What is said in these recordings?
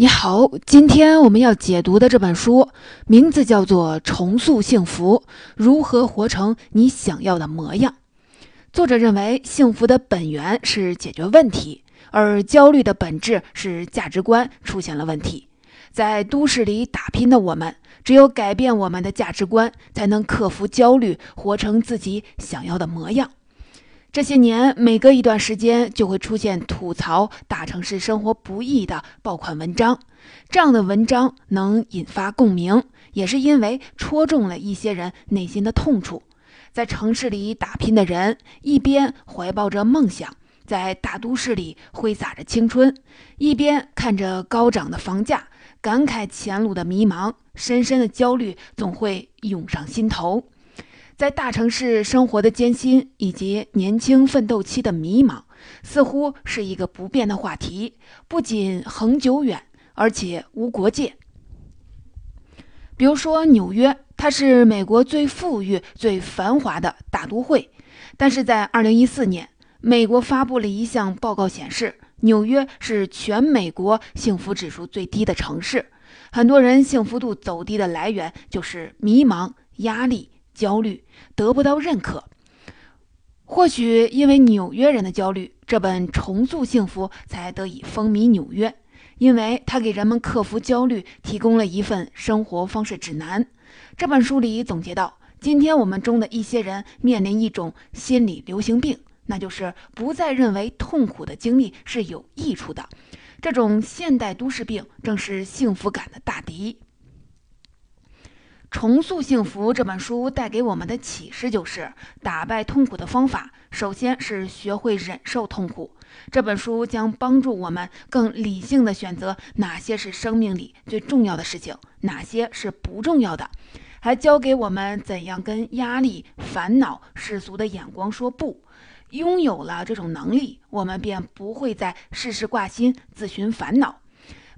你好，今天我们要解读的这本书名字叫做《重塑幸福：如何活成你想要的模样》。作者认为，幸福的本源是解决问题，而焦虑的本质是价值观出现了问题。在都市里打拼的我们，只有改变我们的价值观，才能克服焦虑，活成自己想要的模样。这些年，每隔一段时间就会出现吐槽大城市生活不易的爆款文章。这样的文章能引发共鸣，也是因为戳中了一些人内心的痛处。在城市里打拼的人，一边怀抱着梦想，在大都市里挥洒着青春，一边看着高涨的房价，感慨前路的迷茫，深深的焦虑总会涌上心头。在大城市生活的艰辛以及年轻奋斗期的迷茫，似乎是一个不变的话题，不仅恒久远，而且无国界。比如说纽约，它是美国最富裕、最繁华的大都会，但是在2014年，美国发布了一项报告，显示纽约是全美国幸福指数最低的城市。很多人幸福度走低的来源就是迷茫、压力。焦虑得不到认可，或许因为纽约人的焦虑，这本《重塑幸福》才得以风靡纽约，因为它给人们克服焦虑提供了一份生活方式指南。这本书里总结到，今天我们中的一些人面临一种心理流行病，那就是不再认为痛苦的经历是有益处的。这种现代都市病正是幸福感的大敌。重塑幸福这本书带给我们的启示就是，打败痛苦的方法，首先是学会忍受痛苦。这本书将帮助我们更理性的选择哪些是生命里最重要的事情，哪些是不重要的，还教给我们怎样跟压力、烦恼、世俗的眼光说不。拥有了这种能力，我们便不会再事事挂心、自寻烦恼。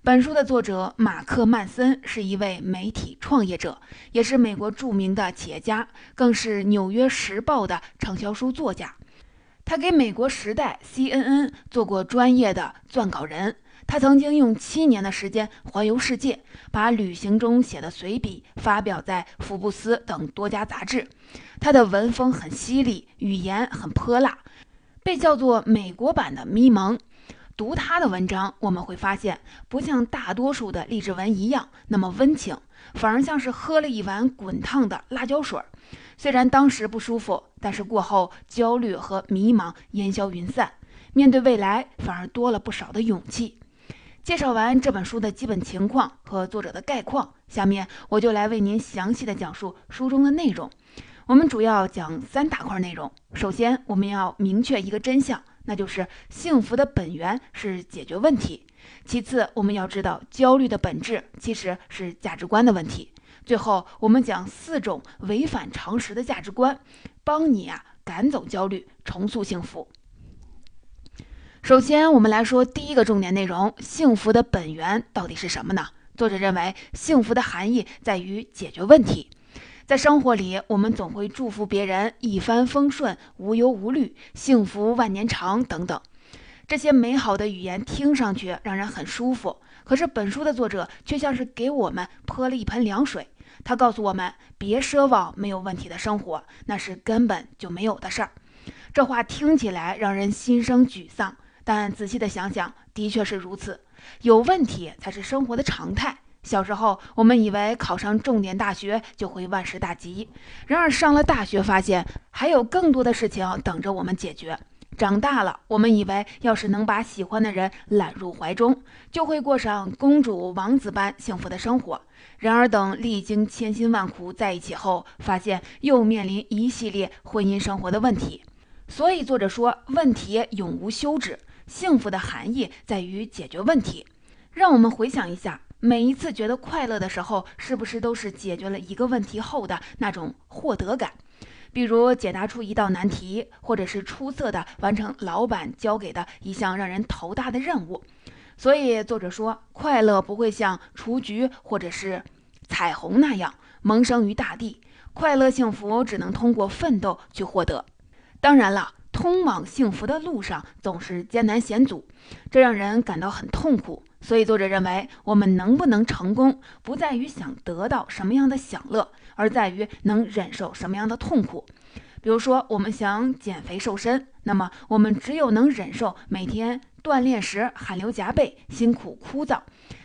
本书的作者马克·曼森是一位媒体创业者，也是美国著名的企业家，更是《纽约时报》的畅销书作家。他给美国《时代》、CNN 做过专业的撰稿人。他曾经用七年的时间环游世界，把旅行中写的随笔发表在《福布斯》等多家杂志。他的文风很犀利，语言很泼辣，被叫做“美国版的咪蒙”。读他的文章，我们会发现，不像大多数的励志文一样那么温情，反而像是喝了一碗滚烫的辣椒水。虽然当时不舒服，但是过后焦虑和迷茫烟消云散，面对未来反而多了不少的勇气。介绍完这本书的基本情况和作者的概况，下面我就来为您详细的讲述书中的内容。我们主要讲三大块内容。首先，我们要明确一个真相。那就是幸福的本源是解决问题。其次，我们要知道焦虑的本质其实是价值观的问题。最后，我们讲四种违反常识的价值观，帮你啊赶走焦虑，重塑幸福。首先，我们来说第一个重点内容：幸福的本源到底是什么呢？作者认为，幸福的含义在于解决问题。在生活里，我们总会祝福别人一帆风顺、无忧无虑、幸福万年长等等。这些美好的语言听上去让人很舒服，可是本书的作者却像是给我们泼了一盆凉水。他告诉我们，别奢望没有问题的生活，那是根本就没有的事儿。这话听起来让人心生沮丧，但仔细的想想，的确是如此。有问题才是生活的常态。小时候，我们以为考上重点大学就会万事大吉，然而上了大学，发现还有更多的事情等着我们解决。长大了，我们以为要是能把喜欢的人揽入怀中，就会过上公主王子般幸福的生活。然而，等历经千辛万苦在一起后，发现又面临一系列婚姻生活的问题。所以，作者说，问题永无休止，幸福的含义在于解决问题。让我们回想一下。每一次觉得快乐的时候，是不是都是解决了一个问题后的那种获得感？比如解答出一道难题，或者是出色的完成老板交给的一项让人头大的任务。所以作者说，快乐不会像雏菊或者是彩虹那样萌生于大地，快乐幸福只能通过奋斗去获得。当然了，通往幸福的路上总是艰难险阻，这让人感到很痛苦。所以，作者认为，我们能不能成功，不在于想得到什么样的享乐，而在于能忍受什么样的痛苦。比如说，我们想减肥瘦身，那么我们只有能忍受每天锻炼时汗流浃背、辛苦枯燥，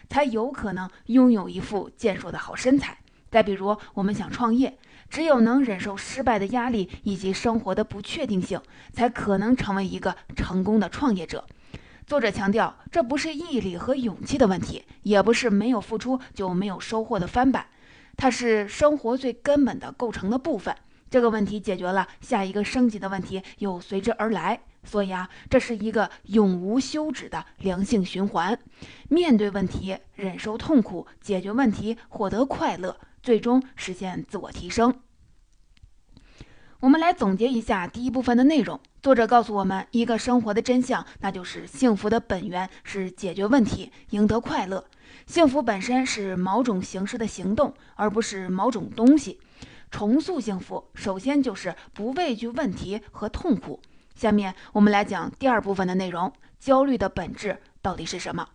才有可能拥有一副健硕的好身材。再比如，我们想创业，只有能忍受失败的压力以及生活的不确定性，才可能成为一个成功的创业者。作者强调，这不是毅力和勇气的问题，也不是没有付出就没有收获的翻版，它是生活最根本的构成的部分。这个问题解决了，下一个升级的问题又随之而来。所以啊，这是一个永无休止的良性循环。面对问题，忍受痛苦，解决问题，获得快乐，最终实现自我提升。我们来总结一下第一部分的内容。作者告诉我们一个生活的真相，那就是幸福的本源是解决问题，赢得快乐。幸福本身是某种形式的行动，而不是某种东西。重塑幸福，首先就是不畏惧问题和痛苦。下面我们来讲第二部分的内容：焦虑的本质到底是什么？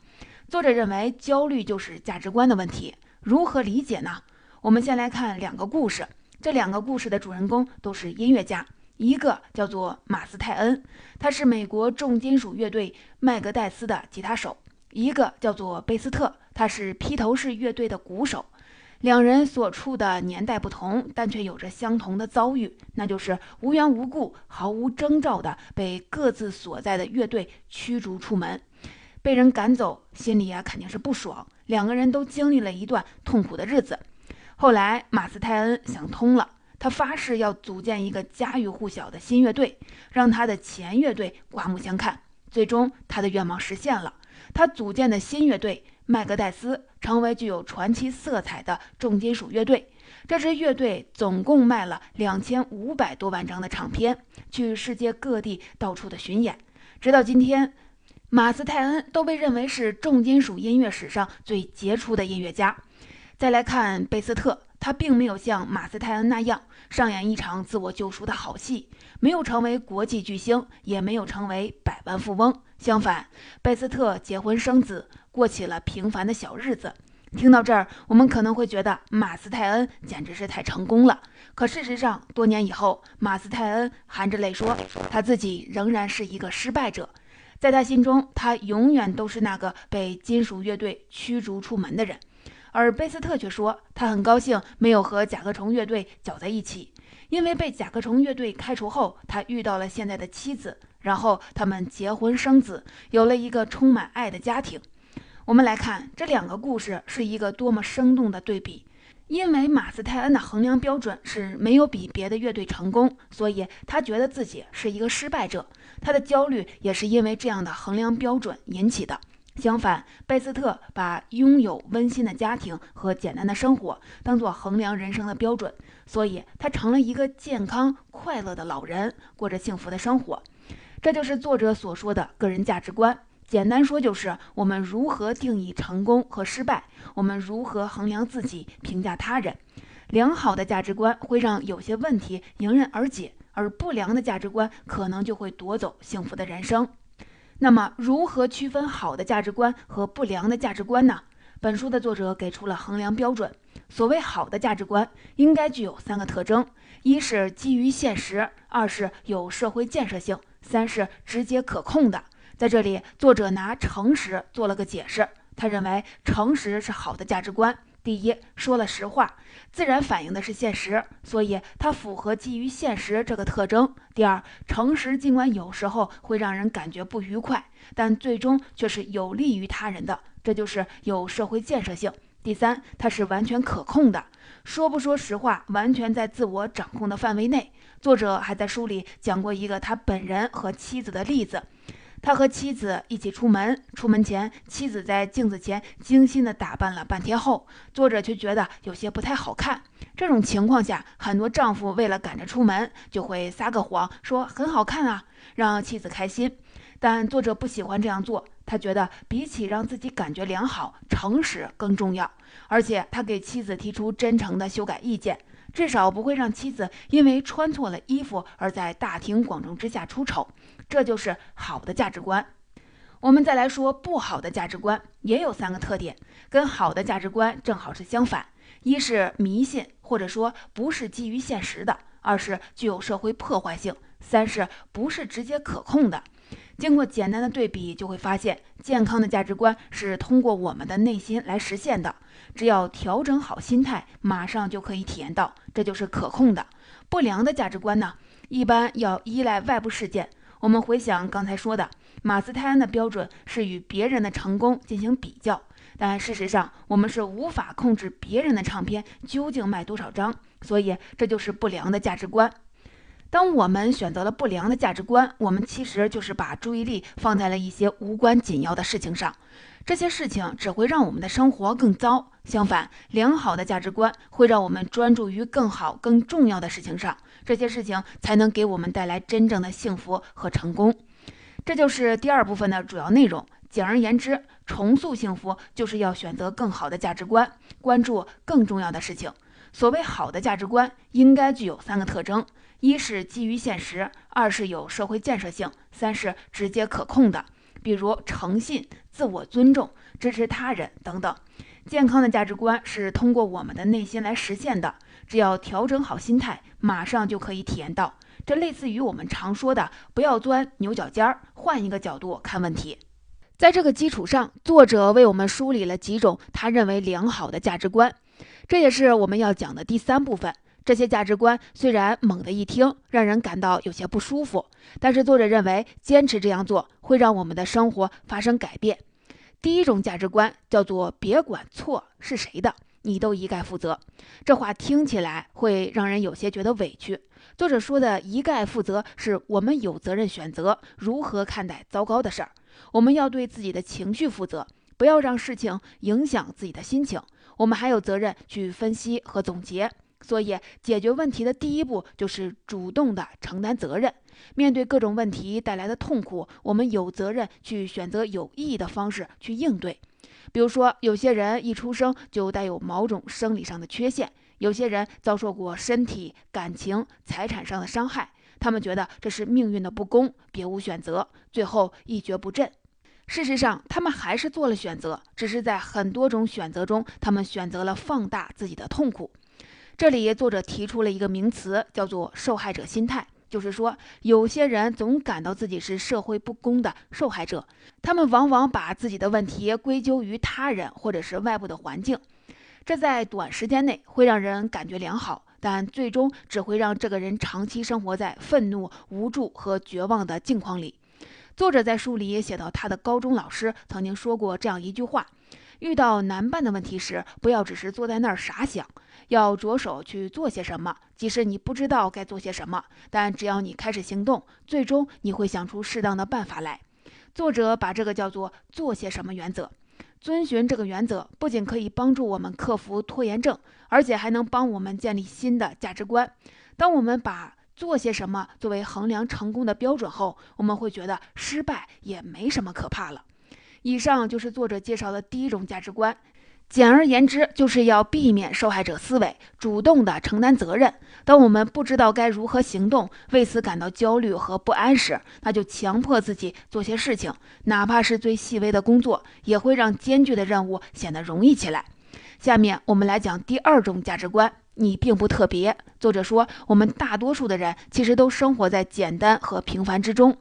作者认为，焦虑就是价值观的问题。如何理解呢？我们先来看两个故事。这两个故事的主人公都是音乐家，一个叫做马斯泰恩，他是美国重金属乐队麦格戴斯的吉他手；一个叫做贝斯特，他是披头士乐队的鼓手。两人所处的年代不同，但却有着相同的遭遇，那就是无缘无故、毫无征兆的被各自所在的乐队驱逐出门，被人赶走，心里啊肯定是不爽。两个人都经历了一段痛苦的日子。后来，马斯泰恩想通了，他发誓要组建一个家喻户晓的新乐队，让他的前乐队刮目相看。最终，他的愿望实现了，他组建的新乐队麦格戴斯成为具有传奇色彩的重金属乐队。这支乐队总共卖了两千五百多万张的唱片，去世界各地到处的巡演。直到今天，马斯泰恩都被认为是重金属音乐史上最杰出的音乐家。再来看贝斯特，他并没有像马斯泰恩那样上演一场自我救赎的好戏，没有成为国际巨星，也没有成为百万富翁。相反，贝斯特结婚生子，过起了平凡的小日子。听到这儿，我们可能会觉得马斯泰恩简直是太成功了。可事实上，多年以后，马斯泰恩含着泪说，他自己仍然是一个失败者。在他心中，他永远都是那个被金属乐队驱逐出门的人。而贝斯特却说，他很高兴没有和甲壳虫乐队搅在一起，因为被甲壳虫乐队开除后，他遇到了现在的妻子，然后他们结婚生子，有了一个充满爱的家庭。我们来看这两个故事是一个多么生动的对比。因为马斯泰恩的衡量标准是没有比别的乐队成功，所以他觉得自己是一个失败者。他的焦虑也是因为这样的衡量标准引起的。相反，贝斯特把拥有温馨的家庭和简单的生活当做衡量人生的标准，所以他成了一个健康快乐的老人，过着幸福的生活。这就是作者所说的个人价值观。简单说，就是我们如何定义成功和失败，我们如何衡量自己、评价他人。良好的价值观会让有些问题迎刃而解，而不良的价值观可能就会夺走幸福的人生。那么，如何区分好的价值观和不良的价值观呢？本书的作者给出了衡量标准。所谓好的价值观，应该具有三个特征：一是基于现实，二是有社会建设性，三是直接可控的。在这里，作者拿诚实做了个解释。他认为，诚实是好的价值观。第一，说了实话，自然反映的是现实，所以它符合基于现实这个特征。第二，诚实尽管有时候会让人感觉不愉快，但最终却是有利于他人的，这就是有社会建设性。第三，它是完全可控的，说不说实话完全在自我掌控的范围内。作者还在书里讲过一个他本人和妻子的例子。他和妻子一起出门，出门前，妻子在镜子前精心地打扮了半天后，作者却觉得有些不太好看。这种情况下，很多丈夫为了赶着出门，就会撒个谎说很好看啊，让妻子开心。但作者不喜欢这样做，他觉得比起让自己感觉良好，诚实更重要。而且他给妻子提出真诚的修改意见。至少不会让妻子因为穿错了衣服而在大庭广众之下出丑，这就是好的价值观。我们再来说不好的价值观，也有三个特点，跟好的价值观正好是相反：一是迷信，或者说不是基于现实的；二是具有社会破坏性；三是不是直接可控的。经过简单的对比，就会发现，健康的价值观是通过我们的内心来实现的。只要调整好心态，马上就可以体验到，这就是可控的。不良的价值观呢，一般要依赖外部事件。我们回想刚才说的，马斯泰恩的标准是与别人的成功进行比较，但事实上，我们是无法控制别人的唱片究竟卖多少张，所以这就是不良的价值观。当我们选择了不良的价值观，我们其实就是把注意力放在了一些无关紧要的事情上，这些事情只会让我们的生活更糟。相反，良好的价值观会让我们专注于更好、更重要的事情上，这些事情才能给我们带来真正的幸福和成功。这就是第二部分的主要内容。简而言之，重塑幸福就是要选择更好的价值观，关注更重要的事情。所谓好的价值观，应该具有三个特征。一是基于现实，二是有社会建设性，三是直接可控的，比如诚信、自我尊重、支持他人等等。健康的价值观是通过我们的内心来实现的，只要调整好心态，马上就可以体验到。这类似于我们常说的“不要钻牛角尖儿”，换一个角度看问题。在这个基础上，作者为我们梳理了几种他认为良好的价值观，这也是我们要讲的第三部分。这些价值观虽然猛地一听让人感到有些不舒服，但是作者认为坚持这样做会让我们的生活发生改变。第一种价值观叫做“别管错是谁的，你都一概负责”。这话听起来会让人有些觉得委屈。作者说的一概负责，是我们有责任选择如何看待糟糕的事儿。我们要对自己的情绪负责，不要让事情影响自己的心情。我们还有责任去分析和总结。所以，解决问题的第一步就是主动的承担责任。面对各种问题带来的痛苦，我们有责任去选择有意义的方式去应对。比如说，有些人一出生就带有某种生理上的缺陷，有些人遭受过身体、感情、财产上的伤害，他们觉得这是命运的不公，别无选择，最后一蹶不振。事实上，他们还是做了选择，只是在很多种选择中，他们选择了放大自己的痛苦。这里作者提出了一个名词，叫做“受害者心态”，就是说，有些人总感到自己是社会不公的受害者，他们往往把自己的问题归咎于他人或者是外部的环境，这在短时间内会让人感觉良好，但最终只会让这个人长期生活在愤怒、无助和绝望的境况里。作者在书里也写到，他的高中老师曾经说过这样一句话。遇到难办的问题时，不要只是坐在那儿傻想，要着手去做些什么。即使你不知道该做些什么，但只要你开始行动，最终你会想出适当的办法来。作者把这个叫做“做些什么”原则。遵循这个原则，不仅可以帮助我们克服拖延症，而且还能帮我们建立新的价值观。当我们把做些什么作为衡量成功的标准后，我们会觉得失败也没什么可怕了。以上就是作者介绍的第一种价值观，简而言之，就是要避免受害者思维，主动的承担责任。当我们不知道该如何行动，为此感到焦虑和不安时，那就强迫自己做些事情，哪怕是最细微的工作，也会让艰巨的任务显得容易起来。下面我们来讲第二种价值观：你并不特别。作者说，我们大多数的人其实都生活在简单和平凡之中。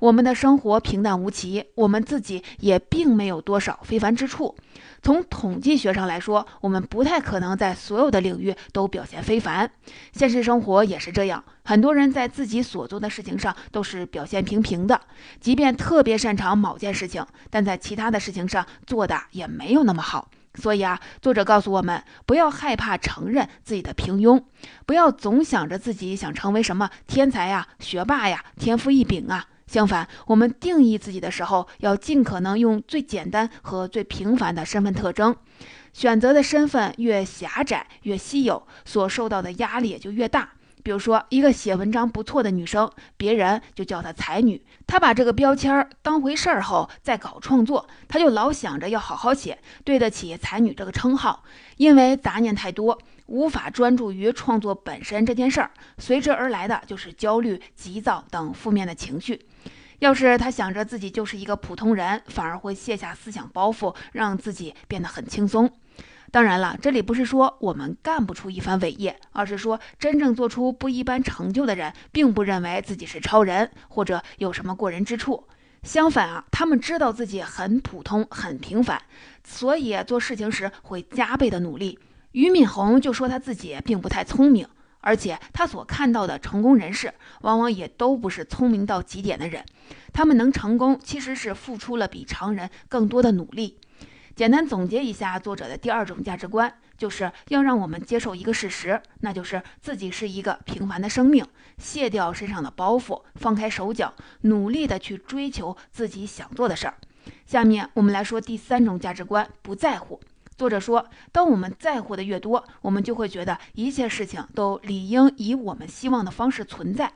我们的生活平淡无奇，我们自己也并没有多少非凡之处。从统计学上来说，我们不太可能在所有的领域都表现非凡。现实生活也是这样，很多人在自己所做的事情上都是表现平平的，即便特别擅长某件事情，但在其他的事情上做的也没有那么好。所以啊，作者告诉我们，不要害怕承认自己的平庸，不要总想着自己想成为什么天才呀、学霸呀、天赋异禀啊。相反，我们定义自己的时候，要尽可能用最简单和最平凡的身份特征。选择的身份越狭窄、越稀有，所受到的压力也就越大。比如说，一个写文章不错的女生，别人就叫她才女。她把这个标签当回事儿后，再搞创作，她就老想着要好好写，对得起才女这个称号。因为杂念太多，无法专注于创作本身这件事儿，随之而来的就是焦虑、急躁等负面的情绪。要是她想着自己就是一个普通人，反而会卸下思想包袱，让自己变得很轻松。当然了，这里不是说我们干不出一番伟业，而是说真正做出不一般成就的人，并不认为自己是超人或者有什么过人之处。相反啊，他们知道自己很普通、很平凡，所以做事情时会加倍的努力。俞敏洪就说他自己并不太聪明，而且他所看到的成功人士，往往也都不是聪明到极点的人。他们能成功，其实是付出了比常人更多的努力。简单总结一下，作者的第二种价值观，就是要让我们接受一个事实，那就是自己是一个平凡的生命，卸掉身上的包袱，放开手脚，努力的去追求自己想做的事儿。下面我们来说第三种价值观，不在乎。作者说，当我们在乎的越多，我们就会觉得一切事情都理应以我们希望的方式存在，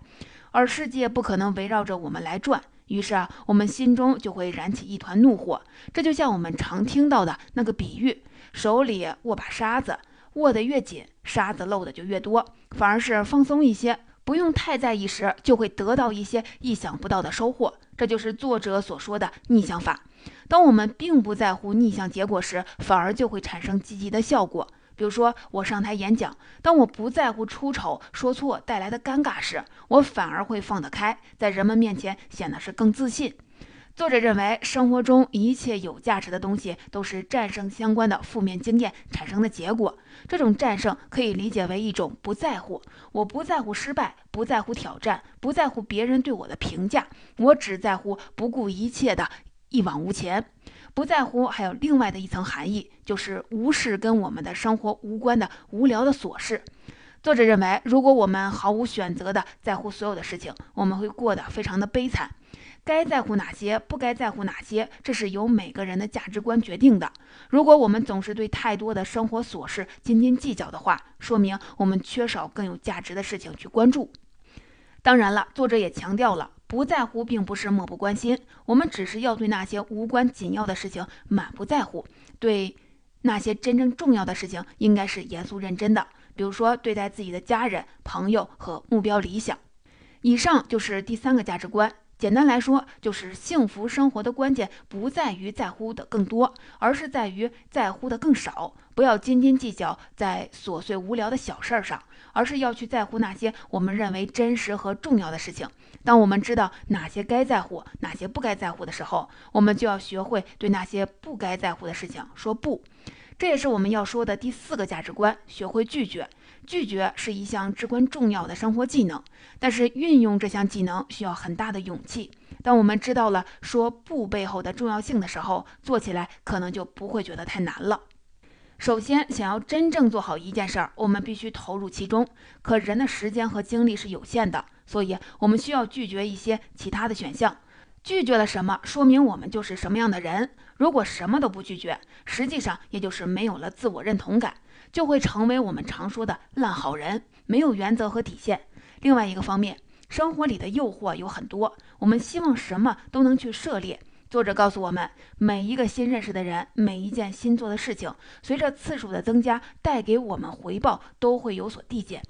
而世界不可能围绕着我们来转。于是啊，我们心中就会燃起一团怒火。这就像我们常听到的那个比喻：手里握把沙子，握得越紧，沙子漏的就越多；反而是放松一些，不用太在意时，就会得到一些意想不到的收获。这就是作者所说的逆向法。当我们并不在乎逆向结果时，反而就会产生积极的效果。比如说，我上台演讲，当我不在乎出丑、说错带来的尴尬时，我反而会放得开，在人们面前显得是更自信。作者认为，生活中一切有价值的东西都是战胜相关的负面经验产生的结果。这种战胜可以理解为一种不在乎，我不在乎失败，不在乎挑战，不在乎别人对我的评价，我只在乎不顾一切的一往无前。不在乎，还有另外的一层含义，就是无视跟我们的生活无关的无聊的琐事。作者认为，如果我们毫无选择的在乎所有的事情，我们会过得非常的悲惨。该在乎哪些，不该在乎哪些，这是由每个人的价值观决定的。如果我们总是对太多的生活琐事斤斤计较的话，说明我们缺少更有价值的事情去关注。当然了，作者也强调了。不在乎并不是漠不关心，我们只是要对那些无关紧要的事情满不在乎，对那些真正重要的事情应该是严肃认真的。比如说，对待自己的家人、朋友和目标理想。以上就是第三个价值观。简单来说，就是幸福生活的关键不在于在乎的更多，而是在于在乎的更少。不要斤斤计较在琐碎无聊的小事儿上，而是要去在乎那些我们认为真实和重要的事情。当我们知道哪些该在乎，哪些不该在乎的时候，我们就要学会对那些不该在乎的事情说不。这也是我们要说的第四个价值观：学会拒绝。拒绝是一项至关重要的生活技能，但是运用这项技能需要很大的勇气。当我们知道了说不背后的重要性的时候，做起来可能就不会觉得太难了。首先，想要真正做好一件事儿，我们必须投入其中。可人的时间和精力是有限的，所以我们需要拒绝一些其他的选项。拒绝了什么，说明我们就是什么样的人。如果什么都不拒绝，实际上也就是没有了自我认同感。就会成为我们常说的烂好人，没有原则和底线。另外一个方面，生活里的诱惑有很多，我们希望什么都能去涉猎。作者告诉我们，每一个新认识的人，每一件新做的事情，随着次数的增加，带给我们回报都会有所递减。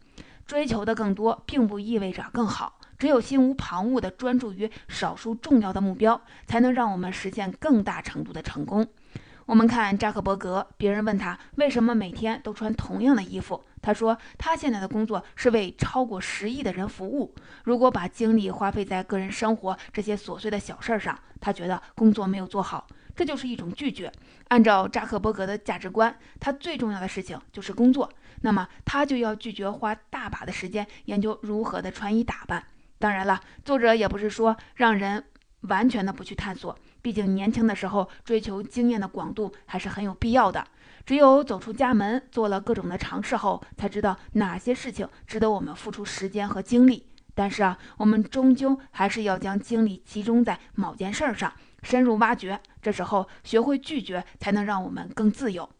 追求的更多，并不意味着更好。只有心无旁骛地专注于少数重要的目标，才能让我们实现更大程度的成功。我们看扎克伯格，别人问他为什么每天都穿同样的衣服，他说他现在的工作是为超过十亿的人服务。如果把精力花费在个人生活这些琐碎的小事儿上，他觉得工作没有做好，这就是一种拒绝。按照扎克伯格的价值观，他最重要的事情就是工作，那么他就要拒绝花大把的时间研究如何的穿衣打扮。当然了，作者也不是说让人完全的不去探索。毕竟年轻的时候追求经验的广度还是很有必要的。只有走出家门，做了各种的尝试后，才知道哪些事情值得我们付出时间和精力。但是啊，我们终究还是要将精力集中在某件事上，深入挖掘。这时候学会拒绝，才能让我们更自由，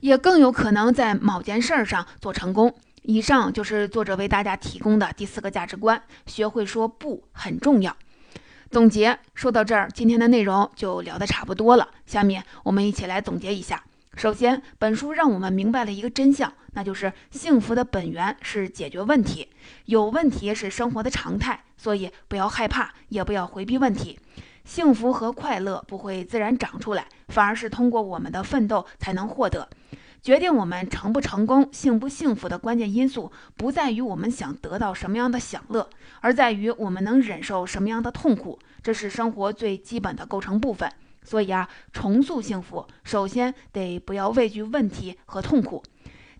也更有可能在某件事上做成功。以上就是作者为大家提供的第四个价值观：学会说不很重要。总结说到这儿，今天的内容就聊得差不多了。下面我们一起来总结一下：首先，本书让我们明白了一个真相，那就是幸福的本源是解决问题，有问题是生活的常态，所以不要害怕，也不要回避问题。幸福和快乐不会自然长出来，反而是通过我们的奋斗才能获得。决定我们成不成功、幸不幸福的关键因素，不在于我们想得到什么样的享乐，而在于我们能忍受什么样的痛苦。这是生活最基本的构成部分。所以啊，重塑幸福，首先得不要畏惧问题和痛苦。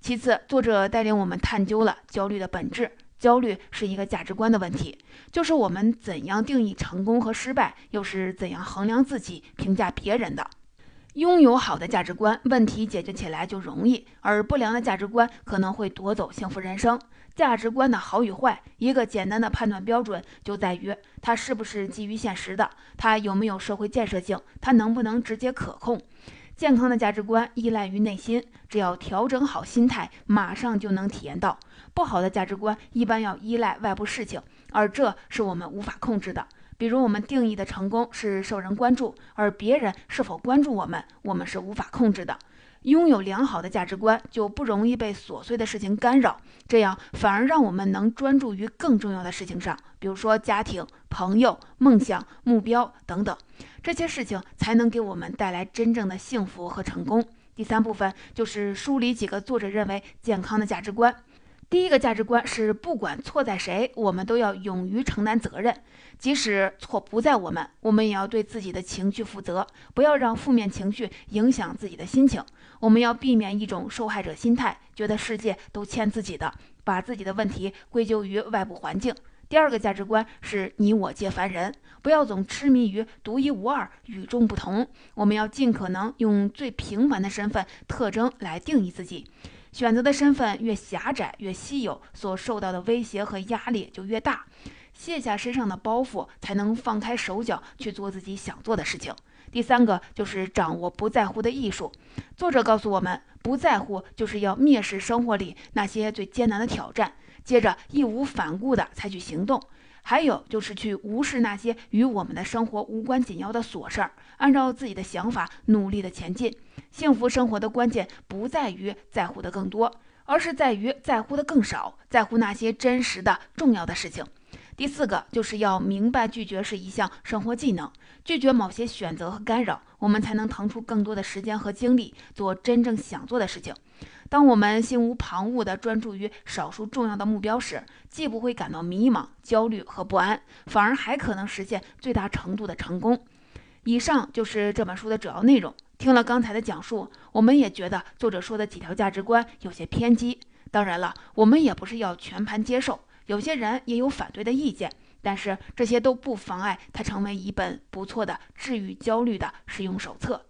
其次，作者带领我们探究了焦虑的本质。焦虑是一个价值观的问题，就是我们怎样定义成功和失败，又是怎样衡量自己、评价别人的。拥有好的价值观，问题解决起来就容易；而不良的价值观可能会夺走幸福人生。价值观的好与坏，一个简单的判断标准就在于它是不是基于现实的，它有没有社会建设性，它能不能直接可控。健康的价值观依赖于内心，只要调整好心态，马上就能体验到。不好的价值观一般要依赖外部事情，而这是我们无法控制的。比如，我们定义的成功是受人关注，而别人是否关注我们，我们是无法控制的。拥有良好的价值观，就不容易被琐碎的事情干扰，这样反而让我们能专注于更重要的事情上，比如说家庭、朋友、梦想、目标等等，这些事情才能给我们带来真正的幸福和成功。第三部分就是梳理几个作者认为健康的价值观。第一个价值观是，不管错在谁，我们都要勇于承担责任，即使错不在我们，我们也要对自己的情绪负责，不要让负面情绪影响自己的心情。我们要避免一种受害者心态，觉得世界都欠自己的，把自己的问题归咎于外部环境。第二个价值观是你我皆凡人，不要总痴迷于独一无二、与众不同。我们要尽可能用最平凡的身份特征来定义自己。选择的身份越狭窄越稀有，所受到的威胁和压力就越大。卸下身上的包袱，才能放开手脚去做自己想做的事情。第三个就是掌握不在乎的艺术。作者告诉我们，不在乎就是要蔑视生活里那些最艰难的挑战，接着义无反顾地采取行动。还有就是去无视那些与我们的生活无关紧要的琐事儿，按照自己的想法努力的前进。幸福生活的关键不在于在乎的更多，而是在于在乎的更少，在乎那些真实的重要的事情。第四个就是要明白拒绝是一项生活技能，拒绝某些选择和干扰，我们才能腾出更多的时间和精力做真正想做的事情。当我们心无旁骛地专注于少数重要的目标时，既不会感到迷茫、焦虑和不安，反而还可能实现最大程度的成功。以上就是这本书的主要内容。听了刚才的讲述，我们也觉得作者说的几条价值观有些偏激。当然了，我们也不是要全盘接受，有些人也有反对的意见。但是这些都不妨碍它成为一本不错的治愈焦虑的实用手册。